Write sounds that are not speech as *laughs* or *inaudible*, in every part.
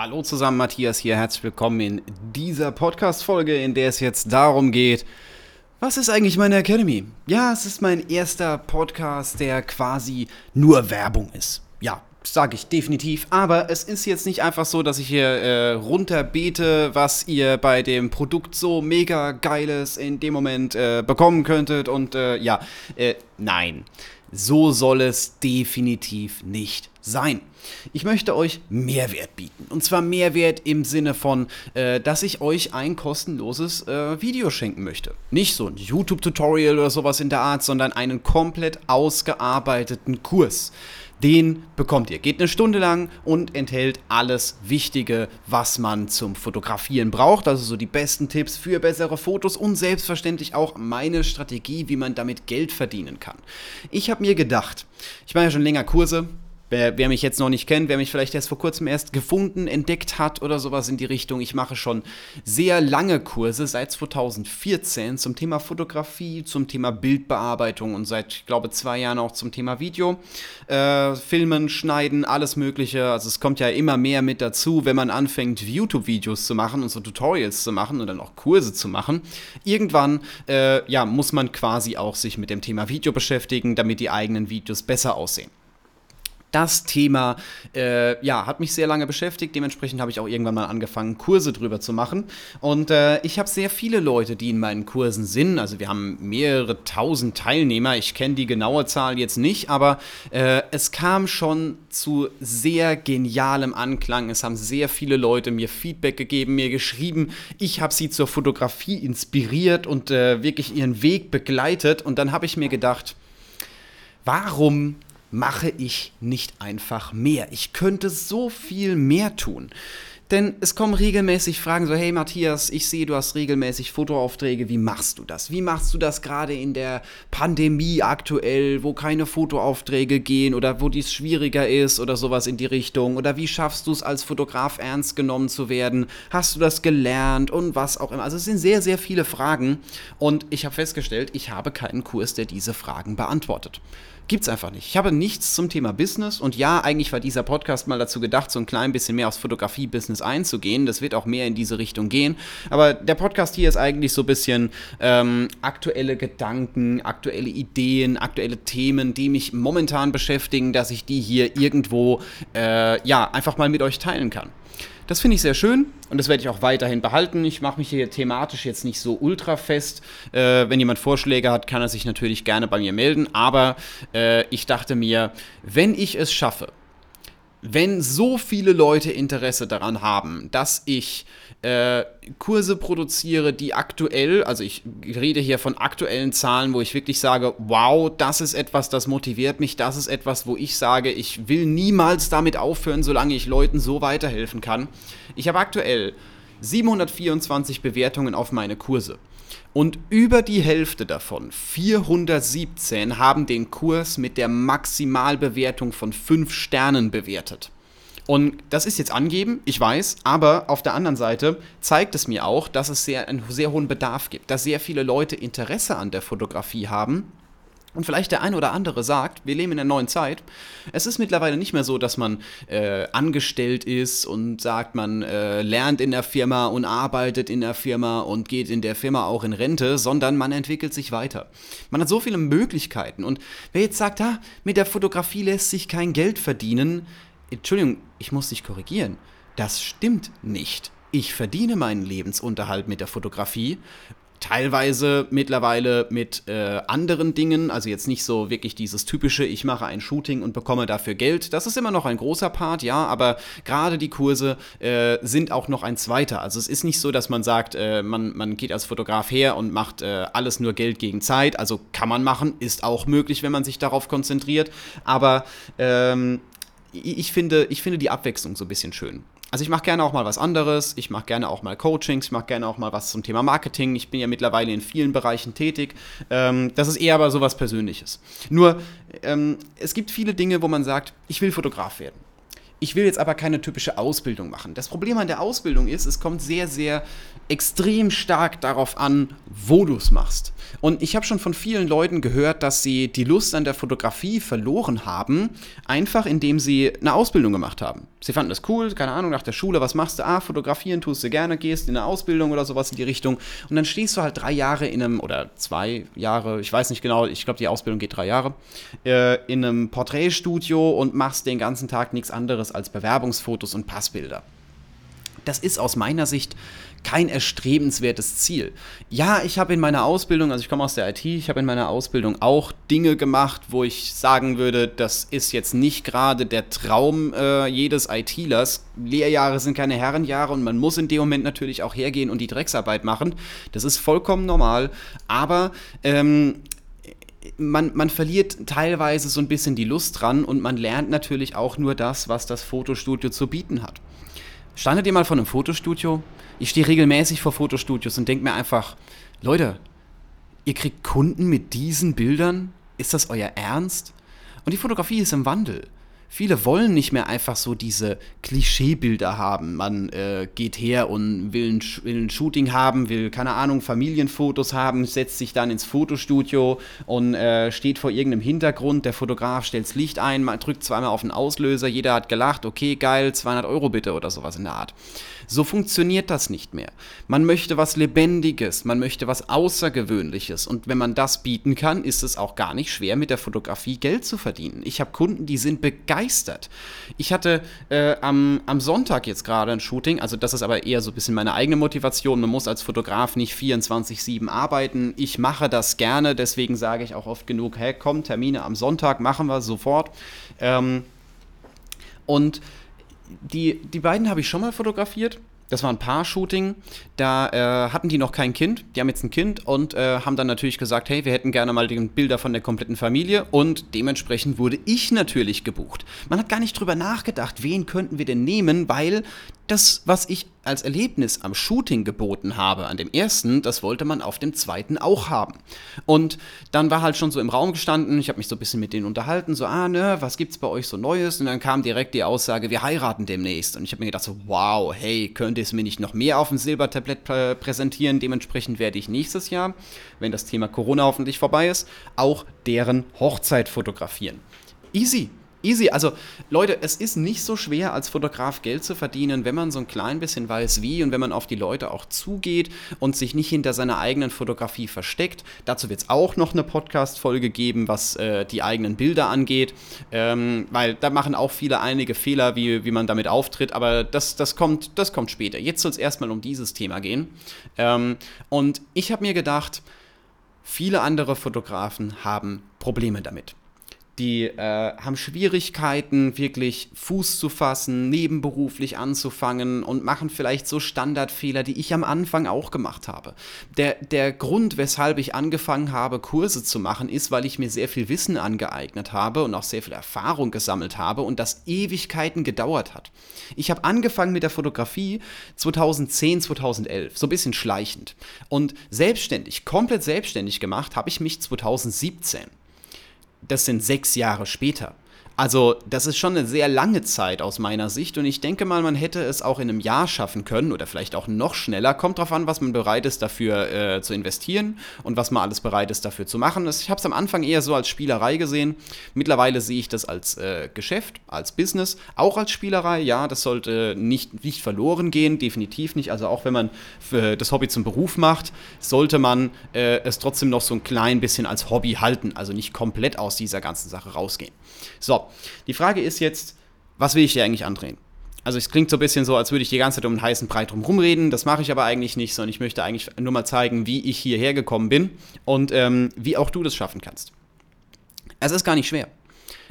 Hallo zusammen, Matthias hier. Herzlich willkommen in dieser Podcast-Folge, in der es jetzt darum geht, was ist eigentlich meine Academy? Ja, es ist mein erster Podcast, der quasi nur Werbung ist. Ja, sage ich definitiv. Aber es ist jetzt nicht einfach so, dass ich hier äh, runterbete, was ihr bei dem Produkt so mega geiles in dem Moment äh, bekommen könntet. Und äh, ja, äh, nein, so soll es definitiv nicht sein. Ich möchte euch Mehrwert bieten. Und zwar Mehrwert im Sinne von, äh, dass ich euch ein kostenloses äh, Video schenken möchte. Nicht so ein YouTube-Tutorial oder sowas in der Art, sondern einen komplett ausgearbeiteten Kurs. Den bekommt ihr. Geht eine Stunde lang und enthält alles Wichtige, was man zum Fotografieren braucht. Also so die besten Tipps für bessere Fotos und selbstverständlich auch meine Strategie, wie man damit Geld verdienen kann. Ich habe mir gedacht, ich mache ja schon länger Kurse, Wer, wer, mich jetzt noch nicht kennt, wer mich vielleicht erst vor kurzem erst gefunden, entdeckt hat oder sowas in die Richtung, ich mache schon sehr lange Kurse seit 2014 zum Thema Fotografie, zum Thema Bildbearbeitung und seit, ich glaube, zwei Jahren auch zum Thema Video. Äh, Filmen, Schneiden, alles Mögliche. Also es kommt ja immer mehr mit dazu, wenn man anfängt, YouTube-Videos zu machen und so Tutorials zu machen und dann auch Kurse zu machen. Irgendwann, äh, ja, muss man quasi auch sich mit dem Thema Video beschäftigen, damit die eigenen Videos besser aussehen das Thema äh, ja, hat mich sehr lange beschäftigt. Dementsprechend habe ich auch irgendwann mal angefangen, Kurse drüber zu machen. Und äh, ich habe sehr viele Leute, die in meinen Kursen sind. Also wir haben mehrere tausend Teilnehmer. Ich kenne die genaue Zahl jetzt nicht, aber äh, es kam schon zu sehr genialem Anklang. Es haben sehr viele Leute mir Feedback gegeben, mir geschrieben. Ich habe sie zur Fotografie inspiriert und äh, wirklich ihren Weg begleitet. Und dann habe ich mir gedacht, warum mache ich nicht einfach mehr? Ich könnte so viel mehr tun. Denn es kommen regelmäßig Fragen so, hey Matthias, ich sehe, du hast regelmäßig Fotoaufträge, wie machst du das? Wie machst du das gerade in der Pandemie aktuell, wo keine Fotoaufträge gehen oder wo dies schwieriger ist oder sowas in die Richtung? Oder wie schaffst du es als Fotograf ernst genommen zu werden? Hast du das gelernt und was auch immer? Also es sind sehr, sehr viele Fragen und ich habe festgestellt, ich habe keinen Kurs, der diese Fragen beantwortet. Gibt's einfach nicht. Ich habe nichts zum Thema Business und ja, eigentlich war dieser Podcast mal dazu gedacht, so ein klein bisschen mehr aufs Fotografie-Business einzugehen. Das wird auch mehr in diese Richtung gehen. Aber der Podcast hier ist eigentlich so ein bisschen ähm, aktuelle Gedanken, aktuelle Ideen, aktuelle Themen, die mich momentan beschäftigen, dass ich die hier irgendwo äh, ja einfach mal mit euch teilen kann. Das finde ich sehr schön und das werde ich auch weiterhin behalten. Ich mache mich hier thematisch jetzt nicht so ultra fest. Äh, wenn jemand Vorschläge hat, kann er sich natürlich gerne bei mir melden. Aber äh, ich dachte mir, wenn ich es schaffe, wenn so viele Leute Interesse daran haben, dass ich äh, Kurse produziere, die aktuell, also ich rede hier von aktuellen Zahlen, wo ich wirklich sage, wow, das ist etwas, das motiviert mich, das ist etwas, wo ich sage, ich will niemals damit aufhören, solange ich Leuten so weiterhelfen kann. Ich habe aktuell 724 Bewertungen auf meine Kurse. Und über die Hälfte davon, 417, haben den Kurs mit der Maximalbewertung von 5 Sternen bewertet. Und das ist jetzt angeben, ich weiß, aber auf der anderen Seite zeigt es mir auch, dass es sehr, einen sehr hohen Bedarf gibt, dass sehr viele Leute Interesse an der Fotografie haben und vielleicht der eine oder andere sagt, wir leben in einer neuen Zeit. Es ist mittlerweile nicht mehr so, dass man äh, angestellt ist und sagt, man äh, lernt in der Firma und arbeitet in der Firma und geht in der Firma auch in Rente, sondern man entwickelt sich weiter. Man hat so viele Möglichkeiten. Und wer jetzt sagt, ah, mit der Fotografie lässt sich kein Geld verdienen, Entschuldigung, ich muss dich korrigieren. Das stimmt nicht. Ich verdiene meinen Lebensunterhalt mit der Fotografie teilweise mittlerweile mit äh, anderen Dingen, also jetzt nicht so wirklich dieses typische, ich mache ein Shooting und bekomme dafür Geld. Das ist immer noch ein großer Part, ja, aber gerade die Kurse äh, sind auch noch ein zweiter. Also es ist nicht so, dass man sagt, äh, man, man geht als Fotograf her und macht äh, alles nur Geld gegen Zeit. Also kann man machen, ist auch möglich, wenn man sich darauf konzentriert. Aber ähm, ich finde, ich finde die Abwechslung so ein bisschen schön. Also ich mache gerne auch mal was anderes, ich mache gerne auch mal Coachings, ich mache gerne auch mal was zum Thema Marketing. Ich bin ja mittlerweile in vielen Bereichen tätig. Ähm, das ist eher aber so was Persönliches. Nur, ähm, es gibt viele Dinge, wo man sagt, ich will Fotograf werden. Ich will jetzt aber keine typische Ausbildung machen. Das Problem an der Ausbildung ist, es kommt sehr, sehr extrem stark darauf an, wo du es machst. Und ich habe schon von vielen Leuten gehört, dass sie die Lust an der Fotografie verloren haben, einfach indem sie eine Ausbildung gemacht haben. Sie fanden das cool, keine Ahnung, nach der Schule, was machst du? Ah, fotografieren tust du gerne, gehst in eine Ausbildung oder sowas in die Richtung. Und dann stehst du halt drei Jahre in einem, oder zwei Jahre, ich weiß nicht genau, ich glaube, die Ausbildung geht drei Jahre, äh, in einem Porträtstudio und machst den ganzen Tag nichts anderes als Bewerbungsfotos und Passbilder. Das ist aus meiner Sicht kein erstrebenswertes Ziel. Ja, ich habe in meiner Ausbildung, also ich komme aus der IT, ich habe in meiner Ausbildung auch Dinge gemacht, wo ich sagen würde, das ist jetzt nicht gerade der Traum äh, jedes ITlers. Lehrjahre sind keine Herrenjahre und man muss in dem Moment natürlich auch hergehen und die Drecksarbeit machen. Das ist vollkommen normal, aber ähm, man, man verliert teilweise so ein bisschen die Lust dran und man lernt natürlich auch nur das, was das Fotostudio zu bieten hat. Standet ihr mal vor einem Fotostudio? Ich stehe regelmäßig vor Fotostudios und denke mir einfach, Leute, ihr kriegt Kunden mit diesen Bildern? Ist das euer Ernst? Und die Fotografie ist im Wandel. Viele wollen nicht mehr einfach so diese Klischeebilder haben. Man äh, geht her und will ein, will ein, Shooting haben, will, keine Ahnung, Familienfotos haben, setzt sich dann ins Fotostudio und äh, steht vor irgendeinem Hintergrund. Der Fotograf stellt das Licht ein, man drückt zweimal auf den Auslöser, jeder hat gelacht, okay, geil, 200 Euro bitte oder sowas in der Art. So funktioniert das nicht mehr. Man möchte was Lebendiges, man möchte was Außergewöhnliches und wenn man das bieten kann, ist es auch gar nicht schwer, mit der Fotografie Geld zu verdienen. Ich habe Kunden, die sind begeistert. Ich hatte äh, am, am Sonntag jetzt gerade ein Shooting, also das ist aber eher so ein bisschen meine eigene Motivation. Man muss als Fotograf nicht 24-7 arbeiten. Ich mache das gerne, deswegen sage ich auch oft genug, hey, komm, Termine am Sonntag machen wir sofort. Ähm, und die, die beiden habe ich schon mal fotografiert. Das war ein Paar-Shooting. Da äh, hatten die noch kein Kind. Die haben jetzt ein Kind und äh, haben dann natürlich gesagt, hey, wir hätten gerne mal die Bilder von der kompletten Familie. Und dementsprechend wurde ich natürlich gebucht. Man hat gar nicht drüber nachgedacht, wen könnten wir denn nehmen, weil das, was ich als Erlebnis am Shooting geboten habe, an dem ersten, das wollte man auf dem zweiten auch haben. Und dann war halt schon so im Raum gestanden, ich habe mich so ein bisschen mit denen unterhalten, so, ah, ne, was gibt's bei euch so Neues? Und dann kam direkt die Aussage, wir heiraten demnächst. Und ich habe mir gedacht so, wow, hey, könnt ihr es mir nicht noch mehr auf dem Silbertablett pr präsentieren? Dementsprechend werde ich nächstes Jahr, wenn das Thema Corona hoffentlich vorbei ist, auch deren Hochzeit fotografieren. Easy, Easy. Also, Leute, es ist nicht so schwer, als Fotograf Geld zu verdienen, wenn man so ein klein bisschen weiß, wie und wenn man auf die Leute auch zugeht und sich nicht hinter seiner eigenen Fotografie versteckt. Dazu wird es auch noch eine Podcast-Folge geben, was äh, die eigenen Bilder angeht, ähm, weil da machen auch viele einige Fehler, wie, wie man damit auftritt, aber das, das, kommt, das kommt später. Jetzt soll es erstmal um dieses Thema gehen. Ähm, und ich habe mir gedacht, viele andere Fotografen haben Probleme damit die äh, haben Schwierigkeiten, wirklich Fuß zu fassen, nebenberuflich anzufangen und machen vielleicht so Standardfehler, die ich am Anfang auch gemacht habe. Der, der Grund, weshalb ich angefangen habe, Kurse zu machen, ist, weil ich mir sehr viel Wissen angeeignet habe und auch sehr viel Erfahrung gesammelt habe und das Ewigkeiten gedauert hat. Ich habe angefangen mit der Fotografie 2010, 2011, so ein bisschen schleichend. Und selbstständig, komplett selbstständig gemacht, habe ich mich 2017 das sind sechs Jahre später. Also, das ist schon eine sehr lange Zeit aus meiner Sicht und ich denke mal, man hätte es auch in einem Jahr schaffen können oder vielleicht auch noch schneller. Kommt drauf an, was man bereit ist dafür äh, zu investieren und was man alles bereit ist dafür zu machen. Ich habe es am Anfang eher so als Spielerei gesehen. Mittlerweile sehe ich das als äh, Geschäft, als Business, auch als Spielerei. Ja, das sollte nicht, nicht verloren gehen, definitiv nicht. Also auch wenn man das Hobby zum Beruf macht, sollte man äh, es trotzdem noch so ein klein bisschen als Hobby halten. Also nicht komplett aus dieser ganzen Sache rausgehen. So, die Frage ist jetzt, was will ich dir eigentlich andrehen? Also es klingt so ein bisschen so, als würde ich die ganze Zeit um einen heißen Brei drum rumreden. Das mache ich aber eigentlich nicht, sondern ich möchte eigentlich nur mal zeigen, wie ich hierher gekommen bin und ähm, wie auch du das schaffen kannst. Es ist gar nicht schwer.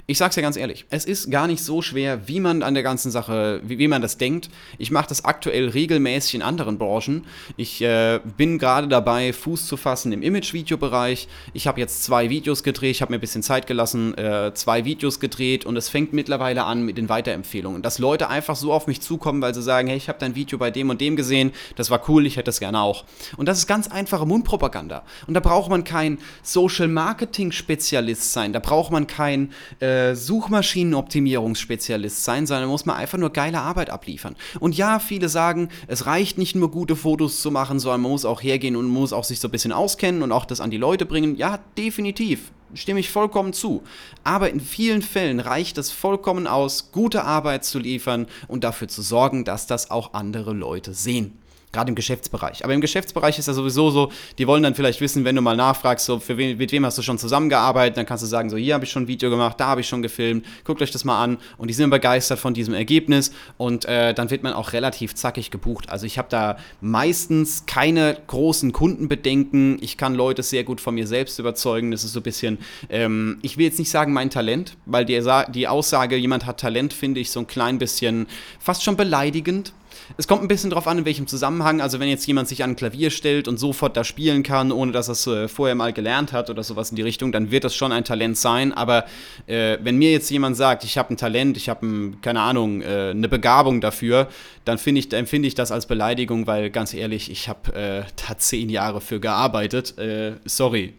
Ich sag's ja ganz ehrlich, es ist gar nicht so schwer, wie man an der ganzen Sache, wie, wie man das denkt. Ich mache das aktuell regelmäßig in anderen Branchen. Ich äh, bin gerade dabei, Fuß zu fassen im Image-Video-Bereich. Ich habe jetzt zwei Videos gedreht, ich habe mir ein bisschen Zeit gelassen, äh, zwei Videos gedreht und es fängt mittlerweile an mit den Weiterempfehlungen. Dass Leute einfach so auf mich zukommen, weil sie sagen, hey, ich habe dein Video bei dem und dem gesehen, das war cool, ich hätte das gerne auch. Und das ist ganz einfache Mundpropaganda. Und da braucht man kein Social-Marketing-Spezialist sein, da braucht man kein äh, äh, Suchmaschinenoptimierungsspezialist sein, sondern muss man einfach nur geile Arbeit abliefern. Und ja, viele sagen, es reicht nicht nur gute Fotos zu machen, sondern man muss auch hergehen und muss auch sich so ein bisschen auskennen und auch das an die Leute bringen. Ja, definitiv. stimme ich vollkommen zu. Aber in vielen Fällen reicht es vollkommen aus, gute Arbeit zu liefern und dafür zu sorgen, dass das auch andere Leute sehen. Gerade im Geschäftsbereich. Aber im Geschäftsbereich ist ja sowieso so, die wollen dann vielleicht wissen, wenn du mal nachfragst, so, für wen, mit wem hast du schon zusammengearbeitet, dann kannst du sagen, so, hier habe ich schon ein Video gemacht, da habe ich schon gefilmt, guckt euch das mal an. Und die sind begeistert von diesem Ergebnis und äh, dann wird man auch relativ zackig gebucht. Also ich habe da meistens keine großen Kundenbedenken. Ich kann Leute sehr gut von mir selbst überzeugen. Das ist so ein bisschen, ähm, ich will jetzt nicht sagen mein Talent, weil die, die Aussage, jemand hat Talent, finde ich so ein klein bisschen fast schon beleidigend es kommt ein bisschen drauf an, in welchem Zusammenhang. Also, wenn jetzt jemand sich an ein Klavier stellt und sofort da spielen kann, ohne dass er es äh, vorher mal gelernt hat oder sowas in die Richtung, dann wird das schon ein Talent sein. Aber äh, wenn mir jetzt jemand sagt, ich habe ein Talent, ich habe, keine Ahnung, äh, eine Begabung dafür, dann ich, empfinde ich das als Beleidigung, weil ganz ehrlich, ich habe äh, da zehn Jahre für gearbeitet. Äh, sorry,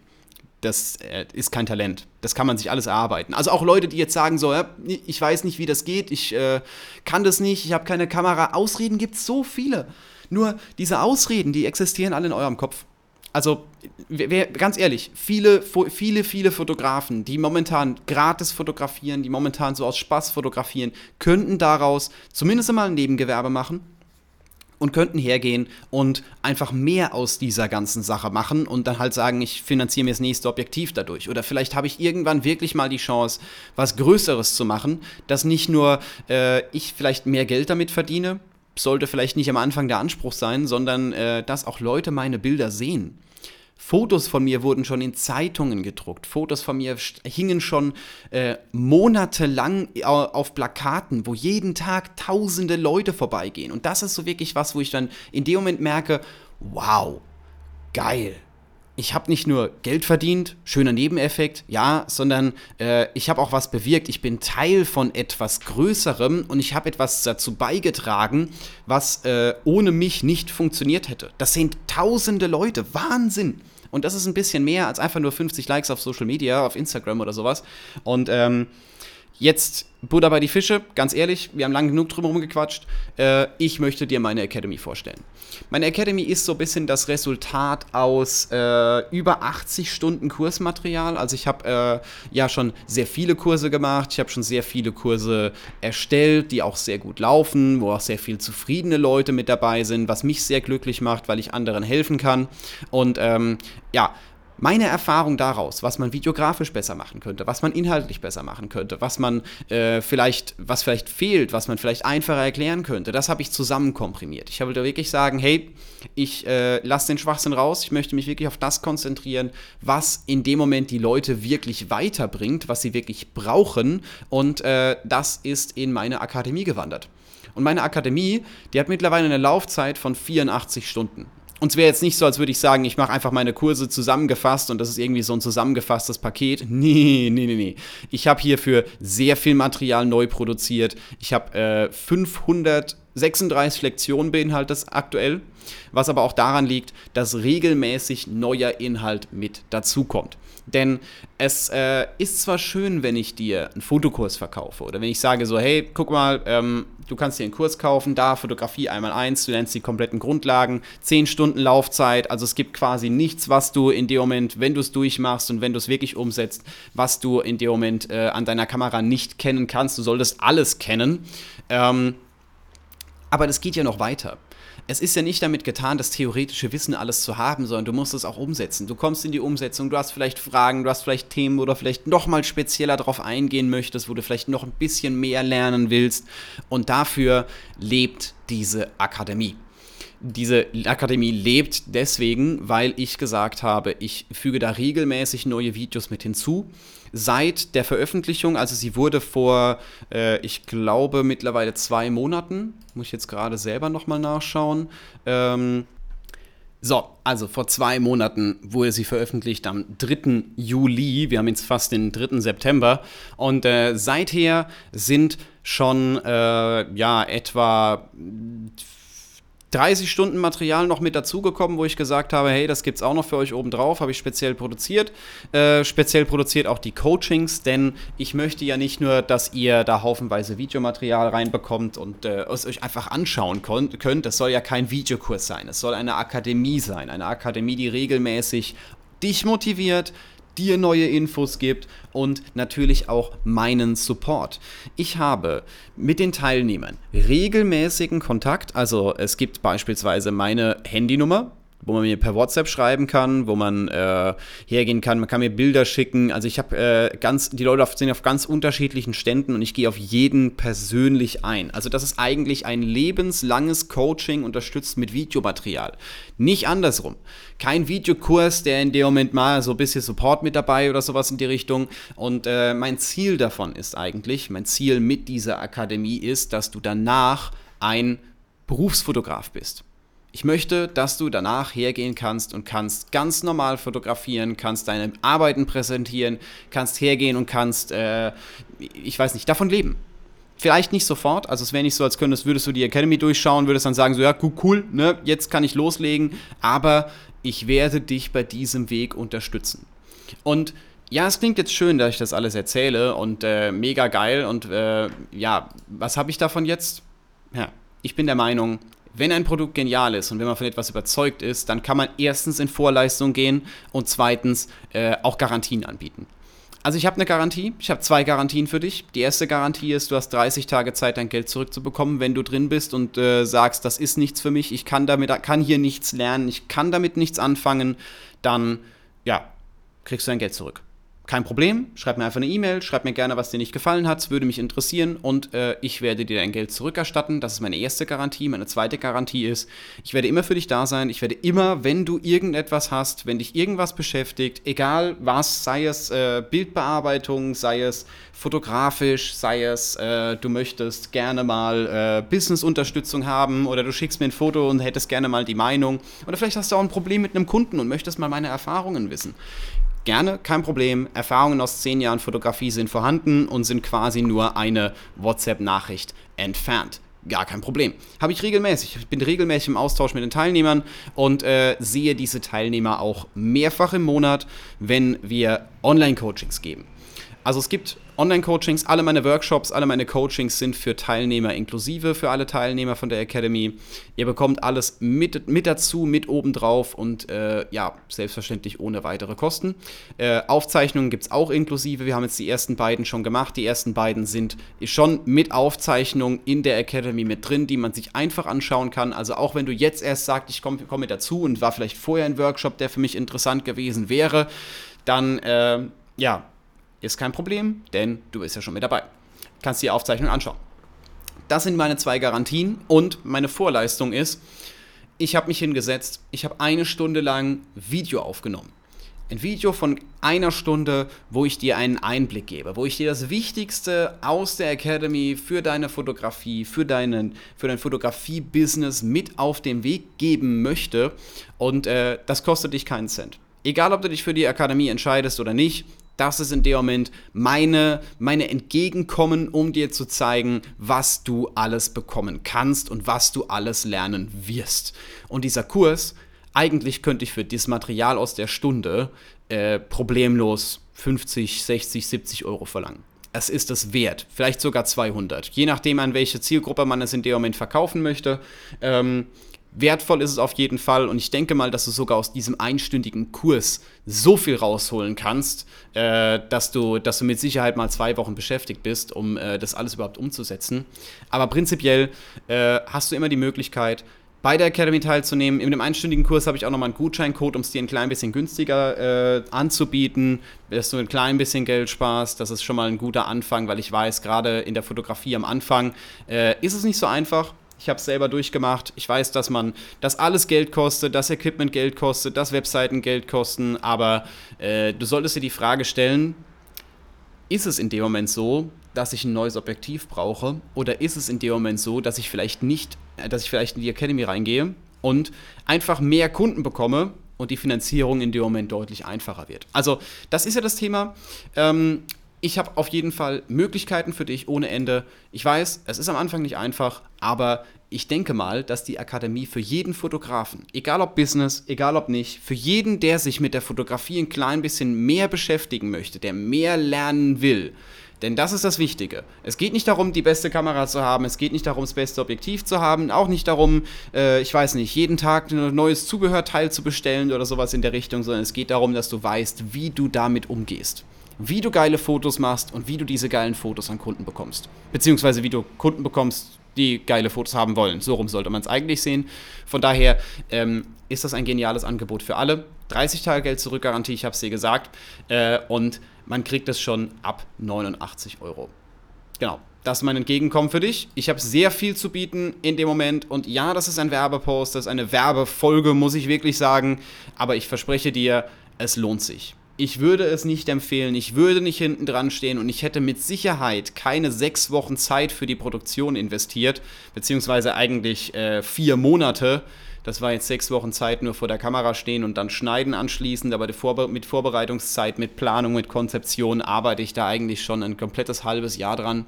das äh, ist kein Talent. Das kann man sich alles erarbeiten. Also auch Leute, die jetzt sagen so, ja, ich weiß nicht, wie das geht, ich äh, kann das nicht, ich habe keine Kamera. Ausreden gibt es so viele. Nur diese Ausreden, die existieren alle in eurem Kopf. Also wer, ganz ehrlich, viele, viele, viele Fotografen, die momentan gratis fotografieren, die momentan so aus Spaß fotografieren, könnten daraus zumindest einmal ein Nebengewerbe machen und könnten hergehen und einfach mehr aus dieser ganzen Sache machen und dann halt sagen, ich finanziere mir das nächste Objektiv dadurch. Oder vielleicht habe ich irgendwann wirklich mal die Chance, was Größeres zu machen, dass nicht nur äh, ich vielleicht mehr Geld damit verdiene, sollte vielleicht nicht am Anfang der Anspruch sein, sondern äh, dass auch Leute meine Bilder sehen. Fotos von mir wurden schon in Zeitungen gedruckt. Fotos von mir hingen schon äh, monatelang auf Plakaten, wo jeden Tag tausende Leute vorbeigehen. Und das ist so wirklich was, wo ich dann in dem Moment merke, wow, geil. Ich habe nicht nur Geld verdient, schöner Nebeneffekt, ja, sondern äh, ich habe auch was bewirkt. Ich bin Teil von etwas Größerem und ich habe etwas dazu beigetragen, was äh, ohne mich nicht funktioniert hätte. Das sind tausende Leute, Wahnsinn. Und das ist ein bisschen mehr als einfach nur 50 Likes auf Social Media, auf Instagram oder sowas. Und ähm, jetzt Buddha bei die Fische, ganz ehrlich, wir haben lange genug drüber rumgequatscht. Äh, ich möchte dir meine Academy vorstellen. Meine Academy ist so ein bisschen das Resultat aus äh, über 80 Stunden Kursmaterial. Also ich habe äh, ja schon sehr viele Kurse gemacht. Ich habe schon sehr viele Kurse erstellt, die auch sehr gut laufen, wo auch sehr viel zufriedene Leute mit dabei sind, was mich sehr glücklich macht, weil ich anderen helfen kann. Und ähm, ja, meine Erfahrung daraus, was man videografisch besser machen könnte, was man inhaltlich besser machen könnte, was man äh, vielleicht, was vielleicht fehlt, was man vielleicht einfacher erklären könnte, das habe ich zusammen komprimiert. Ich wollte wirklich sagen, hey, ich äh, lasse den Schwachsinn raus, ich möchte mich wirklich auf das konzentrieren, was in dem Moment die Leute wirklich weiterbringt, was sie wirklich brauchen und äh, das ist in meine Akademie gewandert. Und meine Akademie, die hat mittlerweile eine Laufzeit von 84 Stunden. Und es wäre jetzt nicht so, als würde ich sagen, ich mache einfach meine Kurse zusammengefasst und das ist irgendwie so ein zusammengefasstes Paket. *laughs* Nee, nee, nee, nee. Ich habe hierfür sehr viel Material neu produziert. Ich habe äh, 536 Lektionen beinhaltet das aktuell, was aber auch daran liegt, dass regelmäßig neuer Inhalt mit dazukommt. Denn es äh, ist zwar schön, wenn ich dir einen Fotokurs verkaufe oder wenn ich sage so, hey, guck mal, ähm, du kannst dir einen Kurs kaufen, da Fotografie einmal eins, du lernst die kompletten Grundlagen, 10 Stunden Laufzeit, also es gibt quasi nichts, was du in dem Moment, wenn du es durchmachst und wenn du es wirklich umsetzt, was du in dem Moment äh, an deiner Kamera nicht kennen kannst. Du solltest alles kennen. Ähm, aber das geht ja noch weiter es ist ja nicht damit getan, das theoretische Wissen alles zu haben, sondern du musst es auch umsetzen. Du kommst in die Umsetzung, du hast vielleicht Fragen, du hast vielleicht Themen, wo du vielleicht nochmal spezieller darauf eingehen möchtest, wo du vielleicht noch ein bisschen mehr lernen willst. Und dafür lebt diese Akademie. Diese Akademie lebt deswegen, weil ich gesagt habe, ich füge da regelmäßig neue Videos mit hinzu seit der Veröffentlichung, also sie wurde vor, äh, ich glaube, mittlerweile zwei Monaten, muss ich jetzt gerade selber nochmal nachschauen. Ähm, so, also vor zwei Monaten wurde sie veröffentlicht am 3. Juli. Wir haben jetzt fast den 3. September. Und äh, seither sind schon äh, ja etwa 30 Stunden Material noch mit dazugekommen, wo ich gesagt habe, hey, das gibt's auch noch für euch oben drauf, habe ich speziell produziert. Äh, speziell produziert auch die Coachings, denn ich möchte ja nicht nur, dass ihr da haufenweise Videomaterial reinbekommt und äh, es euch einfach anschauen könnt. Das soll ja kein Videokurs sein, es soll eine Akademie sein. Eine Akademie, die regelmäßig dich motiviert, dir neue Infos gibt und natürlich auch meinen Support. Ich habe mit den Teilnehmern regelmäßigen Kontakt, also es gibt beispielsweise meine Handynummer, wo man mir per WhatsApp schreiben kann, wo man äh, hergehen kann, man kann mir Bilder schicken. Also ich habe äh, ganz, die Leute sind auf ganz unterschiedlichen Ständen und ich gehe auf jeden persönlich ein. Also das ist eigentlich ein lebenslanges Coaching unterstützt mit Videomaterial. Nicht andersrum. Kein Videokurs, der in dem Moment mal so ein bisschen Support mit dabei oder sowas in die Richtung. Und äh, mein Ziel davon ist eigentlich, mein Ziel mit dieser Akademie ist, dass du danach ein Berufsfotograf bist. Ich möchte, dass du danach hergehen kannst und kannst ganz normal fotografieren, kannst deine Arbeiten präsentieren, kannst hergehen und kannst, äh, ich weiß nicht, davon leben. Vielleicht nicht sofort, also es wäre nicht so, als könntest, würdest du die Academy durchschauen, würdest dann sagen, so ja, cool, ne, jetzt kann ich loslegen, aber ich werde dich bei diesem Weg unterstützen. Und ja, es klingt jetzt schön, dass ich das alles erzähle und äh, mega geil und äh, ja, was habe ich davon jetzt? Ja, ich bin der Meinung, wenn ein Produkt genial ist und wenn man von etwas überzeugt ist, dann kann man erstens in Vorleistung gehen und zweitens äh, auch Garantien anbieten. Also ich habe eine Garantie, ich habe zwei Garantien für dich. Die erste Garantie ist, du hast 30 Tage Zeit, dein Geld zurückzubekommen, wenn du drin bist und äh, sagst, das ist nichts für mich, ich kann damit, kann hier nichts lernen, ich kann damit nichts anfangen, dann ja, kriegst du dein Geld zurück kein Problem, schreib mir einfach eine E-Mail, schreib mir gerne, was dir nicht gefallen hat, würde mich interessieren und äh, ich werde dir dein Geld zurückerstatten. Das ist meine erste Garantie. Meine zweite Garantie ist, ich werde immer für dich da sein. Ich werde immer, wenn du irgendetwas hast, wenn dich irgendwas beschäftigt, egal was, sei es äh, Bildbearbeitung, sei es fotografisch, sei es äh, du möchtest gerne mal äh, Business-Unterstützung haben oder du schickst mir ein Foto und hättest gerne mal die Meinung oder vielleicht hast du auch ein Problem mit einem Kunden und möchtest mal meine Erfahrungen wissen Gerne, kein Problem. Erfahrungen aus zehn Jahren Fotografie sind vorhanden und sind quasi nur eine WhatsApp-Nachricht entfernt. Gar kein Problem. Habe ich regelmäßig. Ich bin regelmäßig im Austausch mit den Teilnehmern und äh, sehe diese Teilnehmer auch mehrfach im Monat, wenn wir Online-Coachings geben. Also es gibt Online-Coachings, alle meine Workshops, alle meine Coachings sind für Teilnehmer inklusive, für alle Teilnehmer von der Academy. Ihr bekommt alles mit, mit dazu, mit obendrauf und äh, ja, selbstverständlich ohne weitere Kosten. Äh, Aufzeichnungen gibt es auch inklusive. Wir haben jetzt die ersten beiden schon gemacht. Die ersten beiden sind schon mit Aufzeichnung in der Academy mit drin, die man sich einfach anschauen kann. Also auch wenn du jetzt erst sagst, ich komme komm mit dazu und war vielleicht vorher ein Workshop, der für mich interessant gewesen wäre, dann äh, ja, ist kein Problem, denn du bist ja schon mit dabei. Kannst die Aufzeichnung anschauen. Das sind meine zwei Garantien und meine Vorleistung ist, ich habe mich hingesetzt, ich habe eine Stunde lang Video aufgenommen. Ein Video von einer Stunde, wo ich dir einen Einblick gebe, wo ich dir das Wichtigste aus der Academy für deine Fotografie, für, deinen, für dein Fotografie-Business mit auf den Weg geben möchte. Und äh, das kostet dich keinen Cent. Egal, ob du dich für die Akademie entscheidest oder nicht, das ist in dem Moment meine, meine Entgegenkommen, um dir zu zeigen, was du alles bekommen kannst und was du alles lernen wirst. Und dieser Kurs, eigentlich könnte ich für das Material aus der Stunde äh, problemlos 50, 60, 70 Euro verlangen. Es ist es wert, vielleicht sogar 200, je nachdem, an welche Zielgruppe man es in dem Moment verkaufen möchte. Ähm, wertvoll ist es auf jeden Fall und ich denke mal, dass du sogar aus diesem einstündigen Kurs so viel rausholen kannst, äh, dass, du, dass du mit Sicherheit mal zwei Wochen beschäftigt bist, um äh, das alles überhaupt umzusetzen. Aber prinzipiell äh, hast du immer die Möglichkeit, bei der Academy teilzunehmen. In dem einstündigen Kurs habe ich auch nochmal einen Gutscheincode, um es dir ein klein bisschen günstiger äh, anzubieten, dass du ein klein bisschen Geld sparst. Das ist schon mal ein guter Anfang, weil ich weiß, gerade in der Fotografie am Anfang äh, ist es nicht so einfach ich habe es selber durchgemacht. Ich weiß, dass man, dass alles Geld kostet, dass Equipment Geld kostet, dass Webseiten Geld kosten, aber äh, du solltest dir die Frage stellen, ist es in dem Moment so, dass ich ein neues Objektiv brauche oder ist es in dem Moment so, dass ich vielleicht nicht, äh, dass ich vielleicht in die Academy reingehe und einfach mehr Kunden bekomme und die Finanzierung in dem Moment deutlich einfacher wird. Also das ist ja das Thema. Ähm, ich habe auf jeden Fall Möglichkeiten für dich ohne Ende. Ich weiß, es ist am Anfang nicht einfach, aber ich denke mal, dass die Akademie für jeden Fotografen, egal ob Business, egal ob nicht, für jeden, der sich mit der Fotografie ein klein bisschen mehr beschäftigen möchte, der mehr lernen will, Denn das ist das Wichtige. Es geht nicht darum, die beste Kamera zu haben, es geht nicht darum, das beste Objektiv zu haben, auch nicht darum, äh, ich weiß nicht, jeden Tag ein neues Zubehörteil zu bestellen oder sowas in der Richtung, sondern es geht darum, dass du weißt, wie du damit umgehst. Wie du geile Fotos machst und wie du diese geilen Fotos an Kunden bekommst. Beziehungsweise wie du Kunden bekommst, die geile Fotos haben wollen. So rum sollte man es eigentlich sehen. Von daher ähm, ist das ein geniales Angebot für alle. 30 Tage Geld zurück Garantie, ich habe es dir gesagt. Äh, und man kriegt es schon ab 89 Euro. Genau, das ist mein Entgegenkommen für dich. Ich habe sehr viel zu bieten in dem Moment. Und ja, das ist ein Werbepost, das ist eine Werbefolge, muss ich wirklich sagen. Aber ich verspreche dir, es lohnt sich. Ich würde es nicht empfehlen, ich würde nicht hinten dran stehen und ich hätte mit Sicherheit keine sechs Wochen Zeit für die Produktion investiert, beziehungsweise eigentlich äh, vier Monate, das war jetzt sechs Wochen Zeit nur vor der Kamera stehen und dann schneiden anschließend, aber Vorbe mit Vorbereitungszeit, mit Planung, mit Konzeption arbeite ich da eigentlich schon ein komplettes halbes Jahr dran.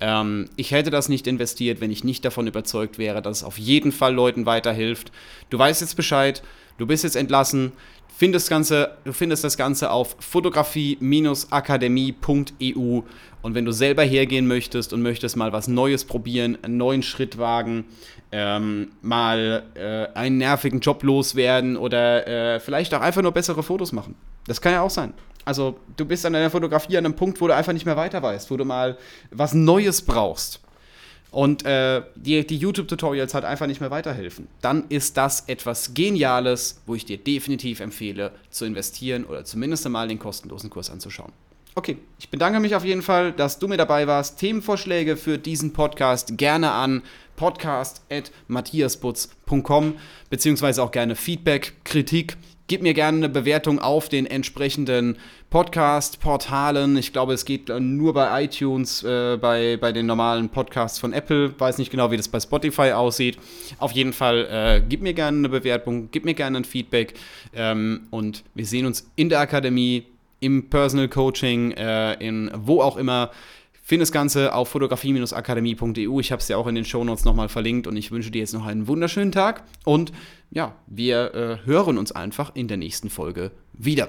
Ähm, ich hätte das nicht investiert, wenn ich nicht davon überzeugt wäre, dass es auf jeden Fall Leuten weiterhilft. Du weißt jetzt Bescheid, du bist jetzt entlassen. Findest Ganze, du findest das Ganze auf fotografie-akademie.eu und wenn du selber hergehen möchtest und möchtest mal was Neues probieren, einen neuen Schritt wagen, ähm, mal äh, einen nervigen Job loswerden oder äh, vielleicht auch einfach nur bessere Fotos machen. Das kann ja auch sein. Also du bist an deiner Fotografie an einem Punkt, wo du einfach nicht mehr weiter weißt, wo du mal was Neues brauchst und äh, die, die YouTube-Tutorials halt einfach nicht mehr weiterhelfen, dann ist das etwas Geniales, wo ich dir definitiv empfehle, zu investieren oder zumindest einmal den kostenlosen Kurs anzuschauen. Okay, ich bedanke mich auf jeden Fall, dass du mir dabei warst. Themenvorschläge für diesen Podcast gerne an podcast.matthiasbutz.com beziehungsweise auch gerne Feedback, Kritik. Gib mir gerne eine Bewertung auf den entsprechenden Podcast-Portalen. Ich glaube, es geht nur bei iTunes, äh, bei, bei den normalen Podcasts von Apple. Weiß nicht genau, wie das bei Spotify aussieht. Auf jeden Fall, äh, gib mir gerne eine Bewertung, gib mir gerne ein Feedback. Ähm, und wir sehen uns in der Akademie im Personal Coaching, äh, in wo auch immer. Findest das Ganze auf fotografie-akademie.eu. Ich habe es ja auch in den Shownotes nochmal verlinkt und ich wünsche dir jetzt noch einen wunderschönen Tag. Und ja, wir äh, hören uns einfach in der nächsten Folge wieder.